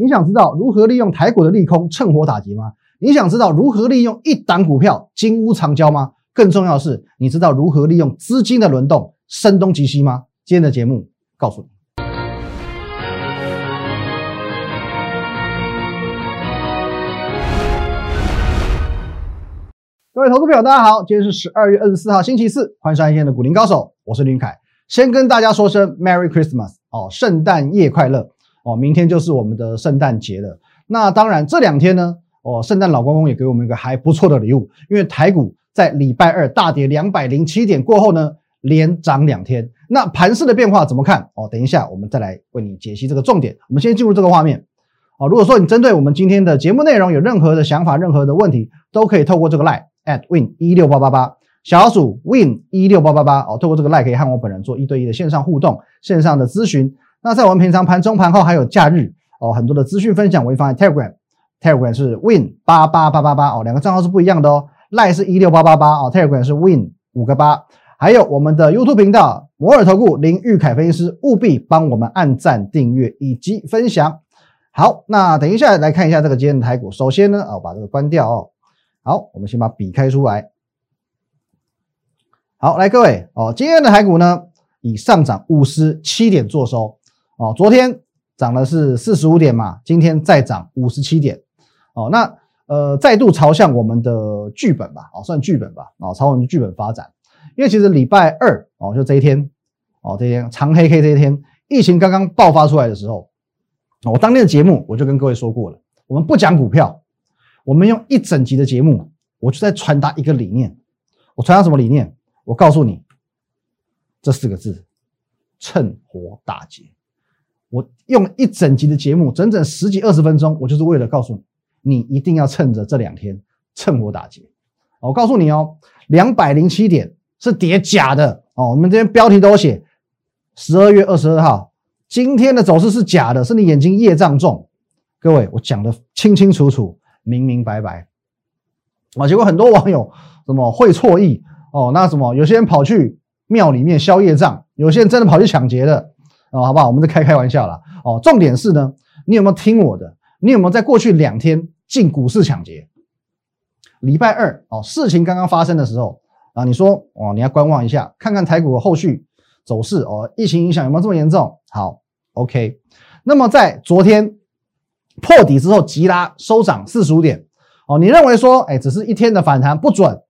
你想知道如何利用台股的利空趁火打劫吗？你想知道如何利用一档股票金屋藏娇吗？更重要的是，你知道如何利用资金的轮动声东击西吗？今天的节目告诉你。各位投资朋友，大家好，今天是十二月二十四号，星期四，欢迎收看今天的股林高手，我是林凯。先跟大家说声 Merry Christmas 哦，圣诞夜快乐哦！明天就是我们的圣诞节了。那当然，这两天呢，哦，圣诞老公公也给我们一个还不错的礼物，因为台股在礼拜二大跌两百零七点过后呢，连涨两天。那盘势的变化怎么看？哦，等一下我们再来为你解析这个重点。我们先进入这个画面。哦，如果说你针对我们今天的节目内容有任何的想法、任何的问题，都可以透过这个 line at win 一六八八八。小鼠 win 一六八八八哦，透过这个 line 可以和我本人做一对一的线上互动、线上的咨询。那在我们平常盘中、盘后还有假日哦，很多的资讯分享我会放在 Telegram，Telegram 是 win 八八八八八哦，两个账号是不一样的哦，line 是一六八八八哦，Telegram 是 win 五个八。还有我们的 YouTube 频道摩尔投顾林玉凯分析师，务必帮我们按赞、订阅以及分享。好，那等一下来看一下这个今天的台股。首先呢啊，哦，把这个关掉哦。好，我们先把笔开出来。好，来各位哦，今天的台股呢以上涨五十七点做收哦，昨天涨的是四十五点嘛，今天再涨五十七点哦，那呃再度朝向我们的剧本吧，哦算剧本吧，哦朝我们的剧本发展，因为其实礼拜二哦就这一天哦这一天长黑 K 这一天，疫情刚刚爆发出来的时候，我当天的节目我就跟各位说过了，我们不讲股票，我们用一整集的节目，我就在传达一个理念，我传达什么理念？我告诉你这四个字：趁火打劫。我用一整集的节目，整整十几二十分钟，我就是为了告诉你，你一定要趁着这两天趁火打劫。我告诉你哦，两百零七点是跌假的哦。我们这边标题都写十二月二十二号，今天的走势是假的，是你眼睛业障重。各位，我讲的清清楚楚、明明白白啊。结果很多网友什么会错意。哦，那什么？有些人跑去庙里面消业障，有些人真的跑去抢劫的，哦，好不好？我们在开开玩笑啦。哦，重点是呢，你有没有听我的？你有没有在过去两天进股市抢劫？礼拜二哦，事情刚刚发生的时候啊，你说哦，你要观望一下，看看台股的后续走势哦，疫情影响有没有这么严重？好，OK。那么在昨天破底之后急拉收涨四十五点，哦，你认为说，哎，只是一天的反弹不准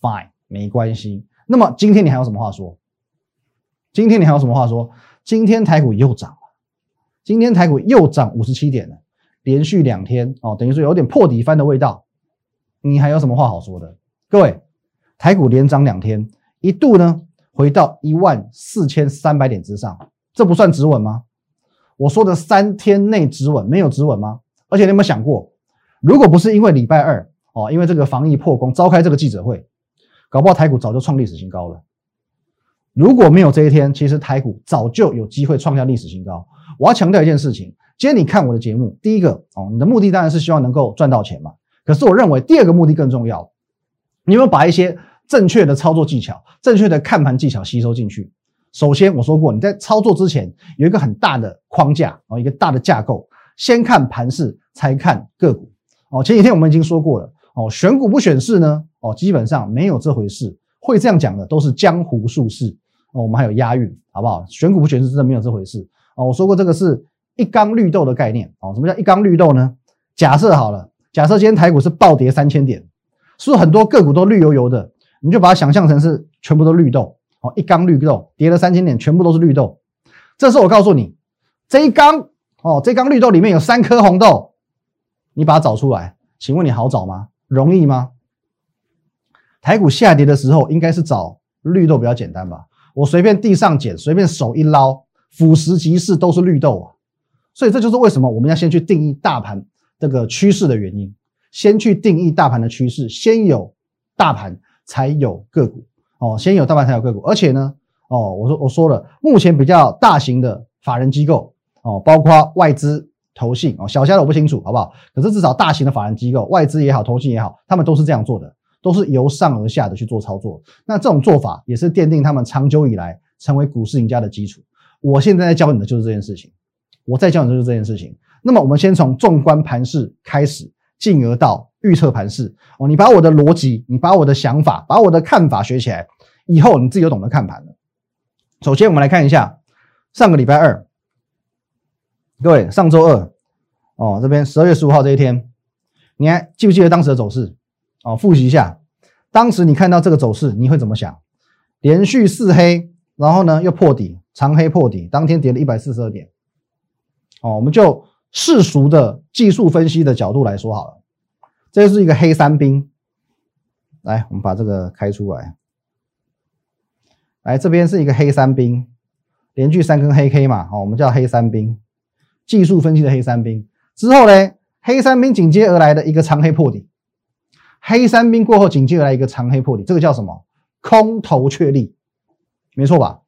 ？Fine。没关系。那么今天你还有什么话说？今天你还有什么话说？今天台股又涨了，今天台股又涨五十七点了，连续两天哦，等于说有点破底翻的味道。你还有什么话好说的？各位，台股连涨两天，一度呢回到一万四千三百点之上，这不算止稳吗？我说的三天内止稳，没有止稳吗？而且你有没有想过，如果不是因为礼拜二哦，因为这个防疫破功，召开这个记者会。搞不好台股早就创历史新高了。如果没有这一天，其实台股早就有机会创下历史新高。我要强调一件事情：今天你看我的节目，第一个哦，你的目的当然是希望能够赚到钱嘛。可是我认为第二个目的更重要，你有没有把一些正确的操作技巧、正确的看盘技巧吸收进去？首先我说过，你在操作之前有一个很大的框架哦，一个大的架构，先看盘势，才看个股哦。前几天我们已经说过了哦，选股不选市呢？哦，基本上没有这回事，会这样讲的都是江湖术士哦。我们还有押韵，好不好？选股不选是真的没有这回事哦。我说过这个是一缸绿豆的概念哦。什么叫一缸绿豆呢？假设好了，假设今天台股是暴跌三千点，是不是很多个股都绿油油的？你就把它想象成是全部都绿豆哦，一缸绿豆跌了三千点，全部都是绿豆。这时候我告诉你，这一缸哦，这缸绿豆里面有三颗红豆，你把它找出来，请问你好找吗？容易吗？台股下跌的时候，应该是找绿豆比较简单吧？我随便地上捡，随便手一捞，俯拾即是都是绿豆啊！所以这就是为什么我们要先去定义大盘这个趋势的原因。先去定义大盘的趋势，先有大盘才有个股哦，先有大盘才有个股。而且呢，哦，我说我说了，目前比较大型的法人机构哦，包括外资、投信哦，小家的我不清楚，好不好？可是至少大型的法人机构，外资也好，投信也好，他们都是这样做的。都是由上而下的去做操作，那这种做法也是奠定他们长久以来成为股市赢家的基础。我现在在教你的就是这件事情，我在教你的就是这件事情。那么我们先从纵观盘势开始，进而到预测盘势。哦，你把我的逻辑，你把我的想法，把我的看法学起来，以后你自己就懂得看盘了。首先，我们来看一下上个礼拜二，各位上周二，哦，这边十二月十五号这一天，你还记不记得当时的走势？哦，复习一下，当时你看到这个走势，你会怎么想？连续四黑，然后呢又破底，长黑破底，当天跌了一百四十二点。哦，我们就世俗的技术分析的角度来说好了，这是一个黑三兵。来，我们把这个开出来。来，这边是一个黑三兵，连续三根黑 K 嘛，哦，我们叫黑三兵，技术分析的黑三兵。之后呢，黑三兵紧接而来的一个长黑破底。黑三兵过后，紧接着来一个长黑破底，这个叫什么？空头确立，没错吧？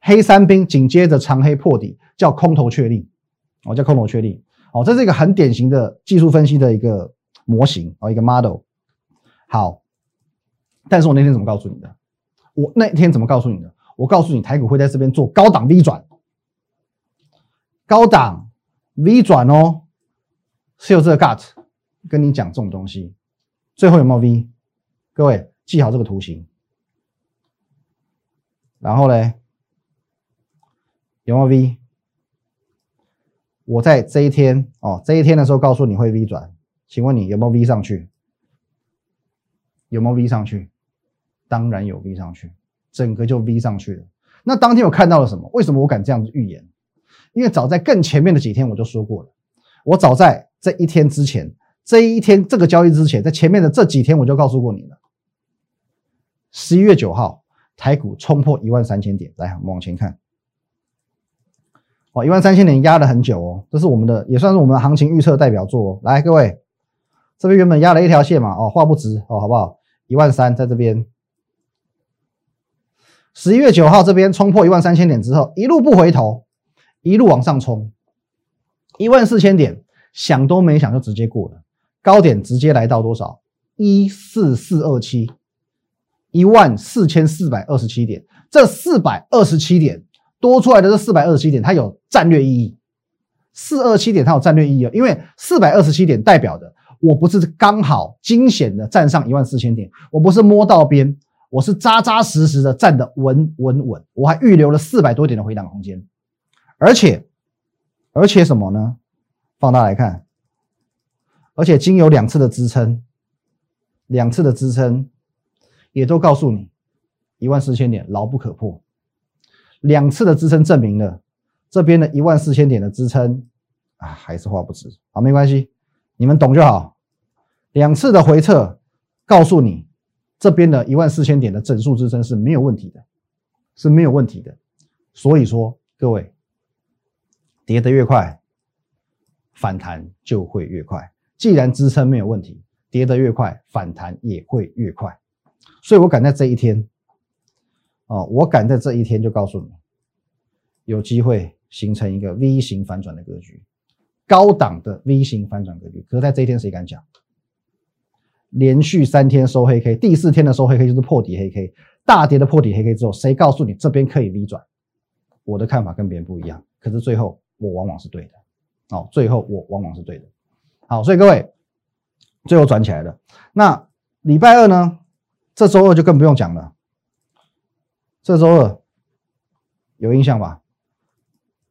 黑三兵紧接着长黑破底，叫空头确立，哦，叫空头确立，哦，这是一个很典型的技术分析的一个模型哦，一个 model。好，但是我那天怎么告诉你的？我那天怎么告诉你的？我告诉你，台股会在这边做高档 V 转，高档 V 转哦，是有这个 gut 跟你讲这种东西。最后有没有 V？各位记好这个图形。然后呢，有没有 V？我在这一天哦，这一天的时候告诉你会 V 转，请问你有没有 V 上去？有没有 V 上去？当然有 V 上去，整个就 V 上去了。那当天我看到了什么？为什么我敢这样子预言？因为早在更前面的几天我就说过了，我早在这一天之前。这一天这个交易之前，在前面的这几天我就告诉过你了。十一月九号，台股冲破一万三千点，来，我们往前看。哦，一万三千点压了很久哦，这是我们的，也算是我们的行情预测代表作哦。来，各位，这边原本压了一条线嘛，哦，画不直哦，好不好？一万三在这边。十一月九号这边冲破一万三千点之后，一路不回头，一路往上冲，一万四千点，想都没想就直接过了。高点直接来到多少？一四四二七，一万四千四百二十七点。这四百二十七点多出来的这四百二十七点，它有战略意义。四二七点它有战略意义，因为四百二十七点代表的，我不是刚好惊险的站上一万四千点，我不是摸到边，我是扎扎实实的站的稳稳稳。我还预留了四百多点的回档空间，而且而且什么呢？放大来看。而且经有两次的支撑，两次的支撑也都告诉你一万四千点牢不可破。两次的支撑证明了这边的一万四千点的支撑啊还是画不直。好，没关系，你们懂就好。两次的回撤告诉你这边的一万四千点的整数支撑是没有问题的，是没有问题的。所以说，各位跌得越快，反弹就会越快。既然支撑没有问题，跌得越快，反弹也会越快。所以我敢在这一天，哦，我敢在这一天就告诉你，有机会形成一个 V 型反转的格局，高档的 V 型反转格局。可是在这一天谁敢讲？连续三天收黑 K，第四天的收黑 K 就是破底黑 K，大跌的破底黑 K 之后，谁告诉你这边可以 V 转？我的看法跟别人不一样，可是最后我往往是对的。哦，最后我往往是对的。好，所以各位最后转起来了。那礼拜二呢？这周二就更不用讲了。这周二有印象吧？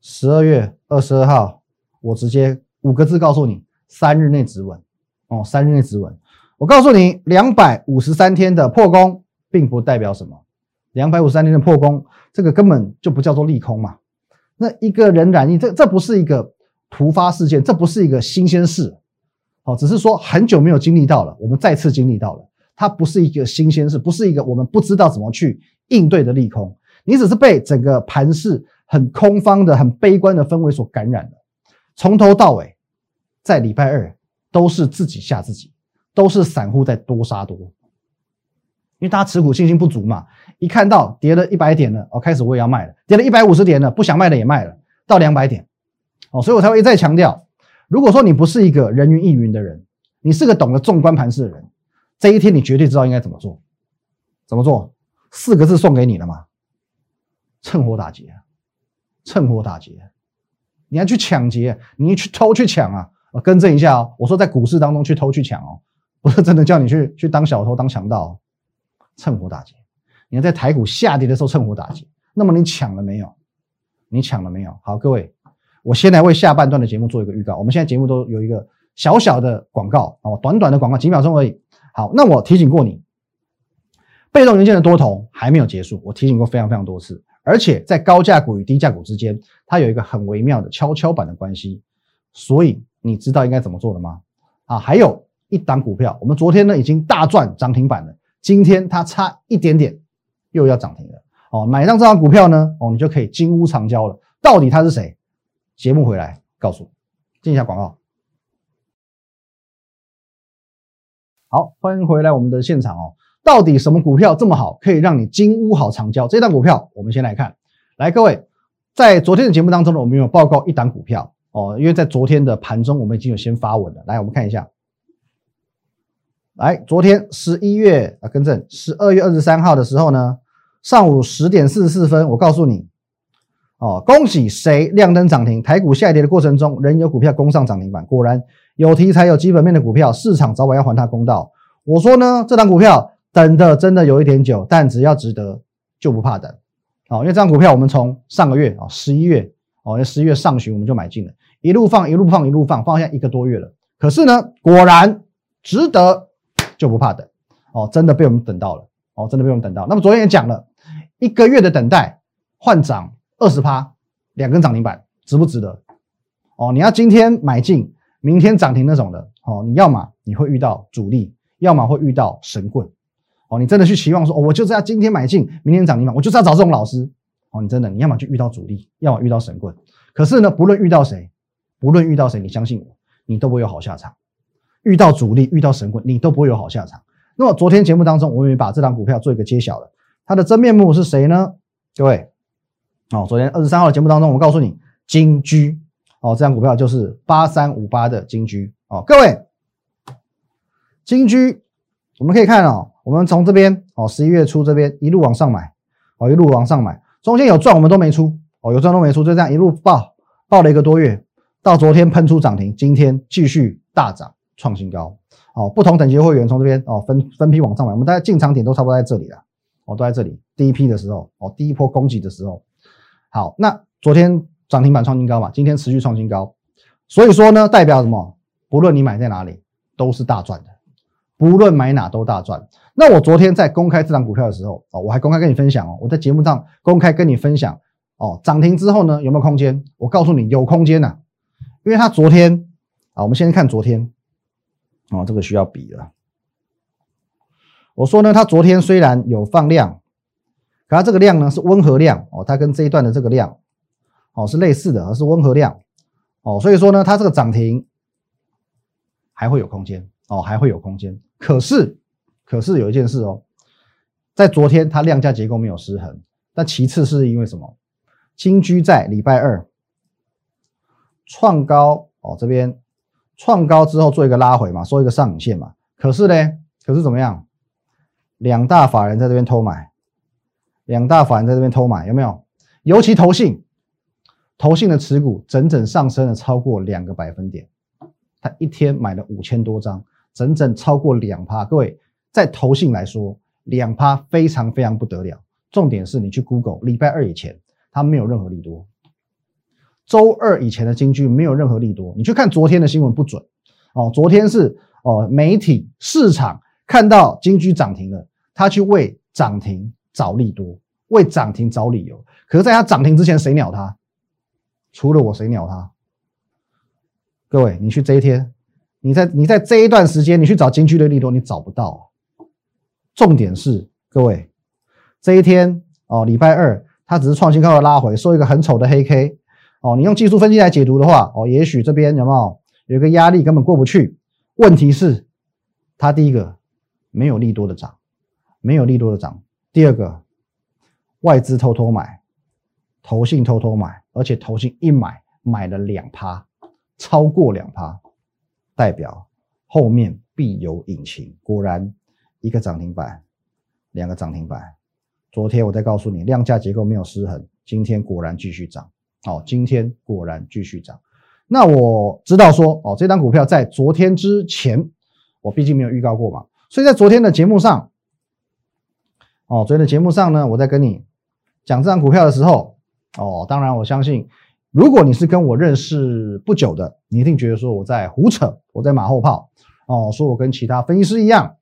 十二月二十二号，我直接五个字告诉你：三日内止稳。哦，三日内止稳。我告诉你，两百五十三天的破功，并不代表什么。两百五十三天的破功，这个根本就不叫做利空嘛。那一个人染疫，这这不是一个突发事件，这不是一个新鲜事。好，只是说很久没有经历到了，我们再次经历到了，它不是一个新鲜事，不是一个我们不知道怎么去应对的利空。你只是被整个盘势很空方的、很悲观的氛围所感染了。从头到尾，在礼拜二都是自己吓自己，都是散户在多杀多，因为大家持股信心不足嘛。一看到跌了一百点了，哦，开始我也要卖了；跌了一百五十点了，不想卖的也卖了，到两百点，哦，所以我才会一再强调。如果说你不是一个人云亦云的人，你是个懂得纵观盘势的人，这一天你绝对知道应该怎么做。怎么做？四个字送给你了吗？趁火打劫，趁火打劫。你要去抢劫，你去偷去抢啊！我更正一下哦，我说在股市当中去偷去抢哦，不是真的叫你去去当小偷当强盗，趁火打劫。你要在台股下跌的时候趁火打劫，那么你抢了没有？你抢了没有？好，各位，我先来为下半段的节目做一个预告。我们现在节目都有一个小小的广告哦，短短的广告几秒钟而已。好，那我提醒过你，被动元件的多头还没有结束，我提醒过非常非常多次。而且在高价股与低价股之间，它有一个很微妙的跷跷板的关系。所以你知道应该怎么做的吗？啊，还有一档股票，我们昨天呢已经大赚涨停板了，今天它差一点点又要涨停了。哦，买上这张股票呢，哦，你就可以金屋藏娇了。到底他是谁？节目回来告诉。进一下广告。好，欢迎回来我们的现场哦。到底什么股票这么好，可以让你金屋好藏娇？这档股票，我们先来看。来，各位，在昨天的节目当中呢，我们有报告一档股票哦，因为在昨天的盘中，我们已经有先发文了。来，我们看一下。来，昨天十一月啊，更正，十二月二十三号的时候呢，上午十点四十四分，我告诉你，哦，恭喜谁亮灯涨停？台股下跌的过程中，仍有股票攻上涨停板。果然有题材、有基本面的股票，市场早晚要还他公道。我说呢，这档股票。等的真的有一点久，但只要值得就不怕等，哦，因为这张股票我们从上个月啊十一月哦，十一月上旬我们就买进了，一路放一路放一路放，放下一个多月了。可是呢，果然值得就不怕等，哦，真的被我们等到了，哦，真的被我们等到。那么昨天也讲了，一个月的等待换涨二十趴，两根涨停板值不值得？哦，你要今天买进，明天涨停那种的，哦，你要么你会遇到主力，要么会遇到神棍。哦，你真的去期望说，哦，我就是要今天买进，明天涨停板，我就是要找这种老师。哦，你真的，你要么就遇到主力，要么遇到神棍。可是呢，不论遇到谁，不论遇到谁，你相信我，你都不会有好下场。遇到主力，遇到神棍，你都不会有好下场。那么昨天节目当中，我们也把这档股票做一个揭晓了，它的真面目是谁呢？各位，哦，昨天二十三号的节目当中，我告诉你，金居，哦，这张股票就是八三五八的金居，哦，各位，金居，我们可以看哦。我们从这边哦，十一月初这边一路往上买，哦，一路往上买，中间有赚我们都没出，哦，有赚都没出，就这样一路爆，爆了一个多月，到昨天喷出涨停，今天继续大涨创新高，哦，不同等级会员从这边哦分分批往上买，我们大概进场点都差不多在这里了，哦，都在这里，第一批的时候，哦，第一波攻击的时候，好，那昨天涨停板创新高嘛，今天持续创新高，所以说呢，代表什么？不论你买在哪里，都是大赚的。不论买哪都大赚。那我昨天在公开这档股票的时候哦，我还公开跟你分享哦，我在节目上公开跟你分享哦，涨停之后呢有没有空间？我告诉你有空间呐，因为它昨天啊，我们先看昨天哦，这个需要比了。我说呢，它昨天虽然有放量，它这个量呢是温和量哦，它跟这一段的这个量哦是类似的，而是温和量哦，所以说呢，它这个涨停还会有空间哦，还会有空间。可是，可是有一件事哦，在昨天它量价结构没有失衡，但其次是因为什么？金居在礼拜二创高哦，这边创高之后做一个拉回嘛，收一个上影线嘛。可是呢，可是怎么样？两大法人在这边偷买，两大法人在这边偷买，有没有？尤其投信，投信的持股整整上升了超过两个百分点，他一天买了五千多张。整整超过两趴，各位在投信来说，两趴非常非常不得了。重点是你去 Google，礼拜二以前它没有任何利多，周二以前的金居没有任何利多。你去看昨天的新闻不准哦，昨天是哦媒体市场看到金居涨停了，他去为涨停找利多，为涨停找理由。可是在它涨停之前，谁鸟它？除了我，谁鸟它？各位，你去这一天。你在你在这一段时间，你去找金居的利多，你找不到。重点是各位，这一天哦，礼拜二，它只是创新高的拉回，收一个很丑的黑 K 哦。你用技术分析来解读的话，哦，也许这边有没有有一个压力根本过不去。问题是，它第一个没有利多的涨，没有利多的涨。第二个，外资偷偷买，投信偷偷买，而且投信一买买了两趴，超过两趴。代表后面必有隐情。果然，一个涨停板，两个涨停板。昨天我再告诉你，量价结构没有失衡，今天果然继续涨。哦，今天果然继续涨。那我知道说，哦，这张股票在昨天之前，我毕竟没有预告过嘛，所以在昨天的节目上，哦，昨天的节目上呢，我在跟你讲这张股票的时候，哦，当然我相信，如果你是跟我认识不久的，你一定觉得说我在胡扯，我在马后炮，哦，说我跟其他分析师一样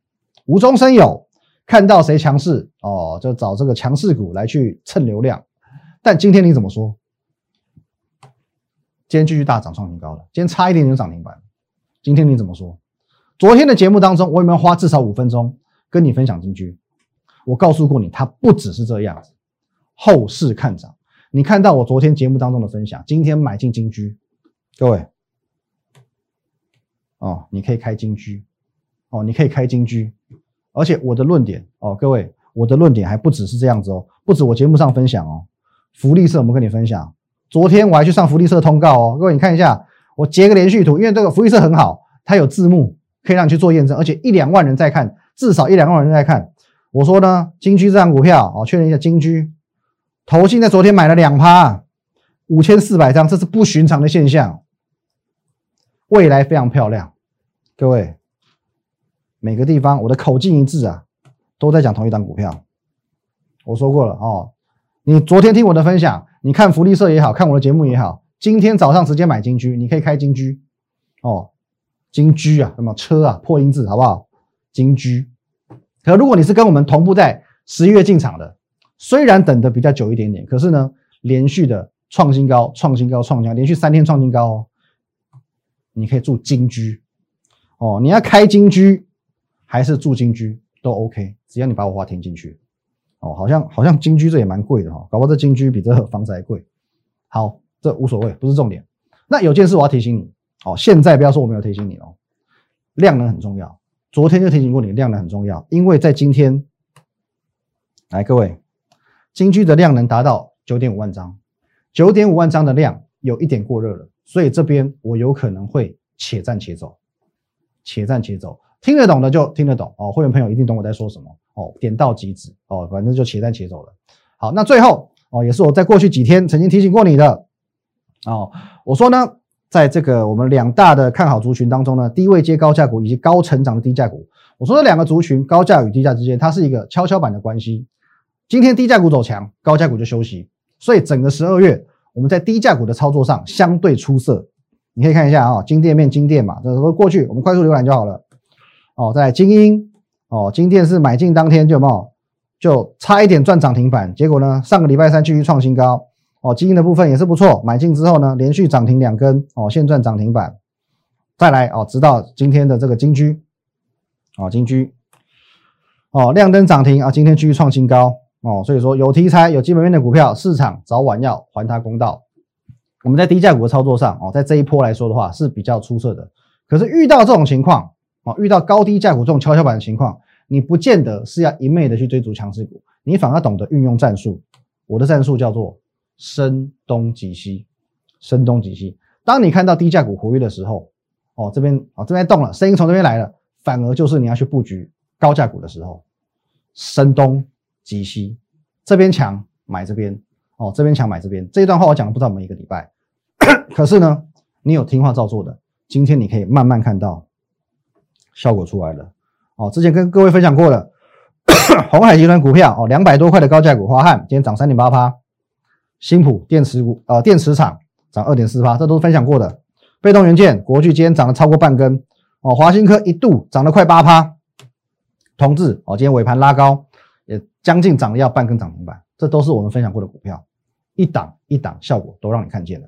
无中生有，看到谁强势，哦，就找这个强势股来去蹭流量。但今天你怎么说？今天继续大涨创新高了，今天差一点点涨停板。今天你怎么说？昨天的节目当中，我有没有花至少五分钟跟你分享金居？我告诉过你，它不只是这样子，后市看涨。你看到我昨天节目当中的分享，今天买进金居，各位，哦，你可以开金居，哦，你可以开金居，而且我的论点，哦，各位，我的论点还不只是这样子哦，不止我节目上分享哦，福利社我们跟你分享。昨天我还去上福利社通告哦，各位你看一下，我截个连续图，因为这个福利社很好，它有字幕可以让你去做验证，而且一两万人在看，至少一两万人在看。我说呢，金居这张股票哦，确认一下金居，投信在昨天买了两趴，五千四百张，这是不寻常的现象，未来非常漂亮。各位，每个地方我的口径一致啊，都在讲同一张股票。我说过了哦，你昨天听我的分享。你看福利社也好看我的节目也好，今天早上直接买金居，你可以开金居哦，金居啊，什么车啊，破音字好不好？金居。可如果你是跟我们同步在十一月进场的，虽然等的比较久一点点，可是呢，连续的创新高，创新高，创新高，连续三天创新高哦，你可以住金居哦，你要开金居还是住金居都 OK，只要你把我话听进去。哦，好像好像金居这也蛮贵的哈，搞不好这金居比这房子还贵。好，这无所谓，不是重点。那有件事我要提醒你，哦，现在不要说我没有提醒你哦，量能很重要。昨天就提醒过你，量能很重要，因为在今天，来各位，金居的量能达到九点五万张，九点五万张的量有一点过热了，所以这边我有可能会且战且走，且战且走。听得懂的就听得懂哦，会员朋友一定懂我在说什么。哦，点到即止哦，反正就且战且走了。好，那最后哦，也是我在过去几天曾经提醒过你的哦，我说呢，在这个我们两大的看好族群当中呢，低位接高价股以及高成长的低价股，我说这两个族群高价与低价之间，它是一个跷跷板的关系。今天低价股走强，高价股就休息，所以整个十二月我们在低价股的操作上相对出色。你可以看一下啊，金店面金店嘛，这都过去，我们快速浏览就好了。哦，在精英。哦，金店是买进当天就有就差一点赚涨停板，结果呢，上个礼拜三继续创新高。哦，基金的部分也是不错，买进之后呢，连续涨停两根，哦，现赚涨停板。再来哦，直到今天的这个金居，哦，金居，哦，亮灯涨停啊，今天继续创新高。哦，所以说有题材、有基本面的股票，市场早晚要还它公道。我们在低价股的操作上，哦，在这一波来说的话是比较出色的。可是遇到这种情况，哦，遇到高低价股这种跷跷板的情况，你不见得是要一昧的去追逐强势股，你反而懂得运用战术。我的战术叫做声东击西，声东击西。当你看到低价股活跃的时候，哦，这边哦这边动了，声音从这边来了，反而就是你要去布局高价股的时候，声东击西，这边强买这边，哦这边强买这边。这一段话我讲了不知道每一个礼拜，可是呢，你有听话照做的，今天你可以慢慢看到。效果出来了哦，之前跟各位分享过了，红海集团股票哦，两百多块的高价股，华汉今天涨三点八趴，新普电池股呃电池厂涨二点四八，这都是分享过的。被动元件国巨今天涨了超过半根哦，华新科一度涨了快八趴，同志哦今天尾盘拉高，也将近涨了要半根涨停板，这都是我们分享过的股票，一档一档效果都让你看见了。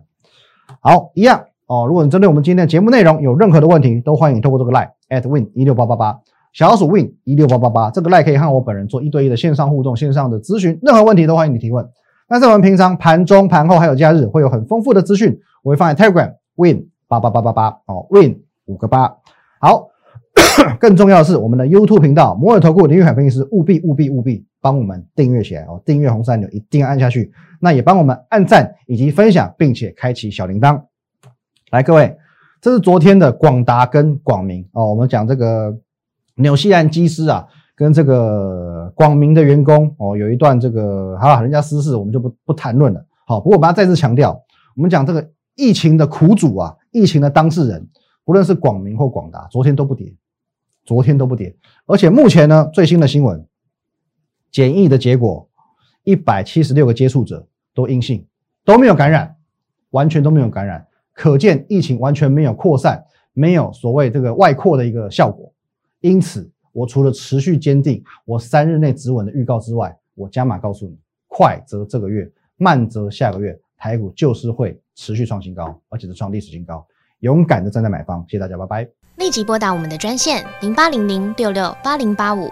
好，一样哦，如果你针对我们今天的节目内容有任何的问题，都欢迎透过这个 line。at win 一六八八八，小老鼠 win 一六八八八，这个 line 可以和我本人做一对一的线上互动、线上的咨询，任何问题都欢迎你提问。但是我们平常盘中、盘后还有假日会有很丰富的资讯，我会放在 Telegram win 八八八八八哦，win 五个八。好，更重要的是我们的 YouTube 频道摩尔投顾林玉海分析师，务必务必务必帮我们订阅起来哦，订阅红三钮一定要按下去，那也帮我们按赞以及分享，并且开启小铃铛。来，各位。这是昨天的广达跟广明哦，我们讲这个纽西兰机师啊，跟这个广明的员工哦，有一段这个好，人家私事我们就不不谈论了。好，不过我们要再次强调，我们讲这个疫情的苦主啊，疫情的当事人，不论是广明或广达，昨天都不跌，昨天都不跌。而且目前呢，最新的新闻，检疫的结果，一百七十六个接触者都阴性，都没有感染，完全都没有感染，可见疫情完全没有扩散，没有所谓这个外扩的一个效果。因此，我除了持续坚定我三日内止稳的预告之外，我加码告诉你，快则这个月，慢则下个月，台股就是会持续创新高，而且是创历史新高。勇敢的站在买方，谢谢大家，拜拜。立即拨打我们的专线零八零零六六八零八五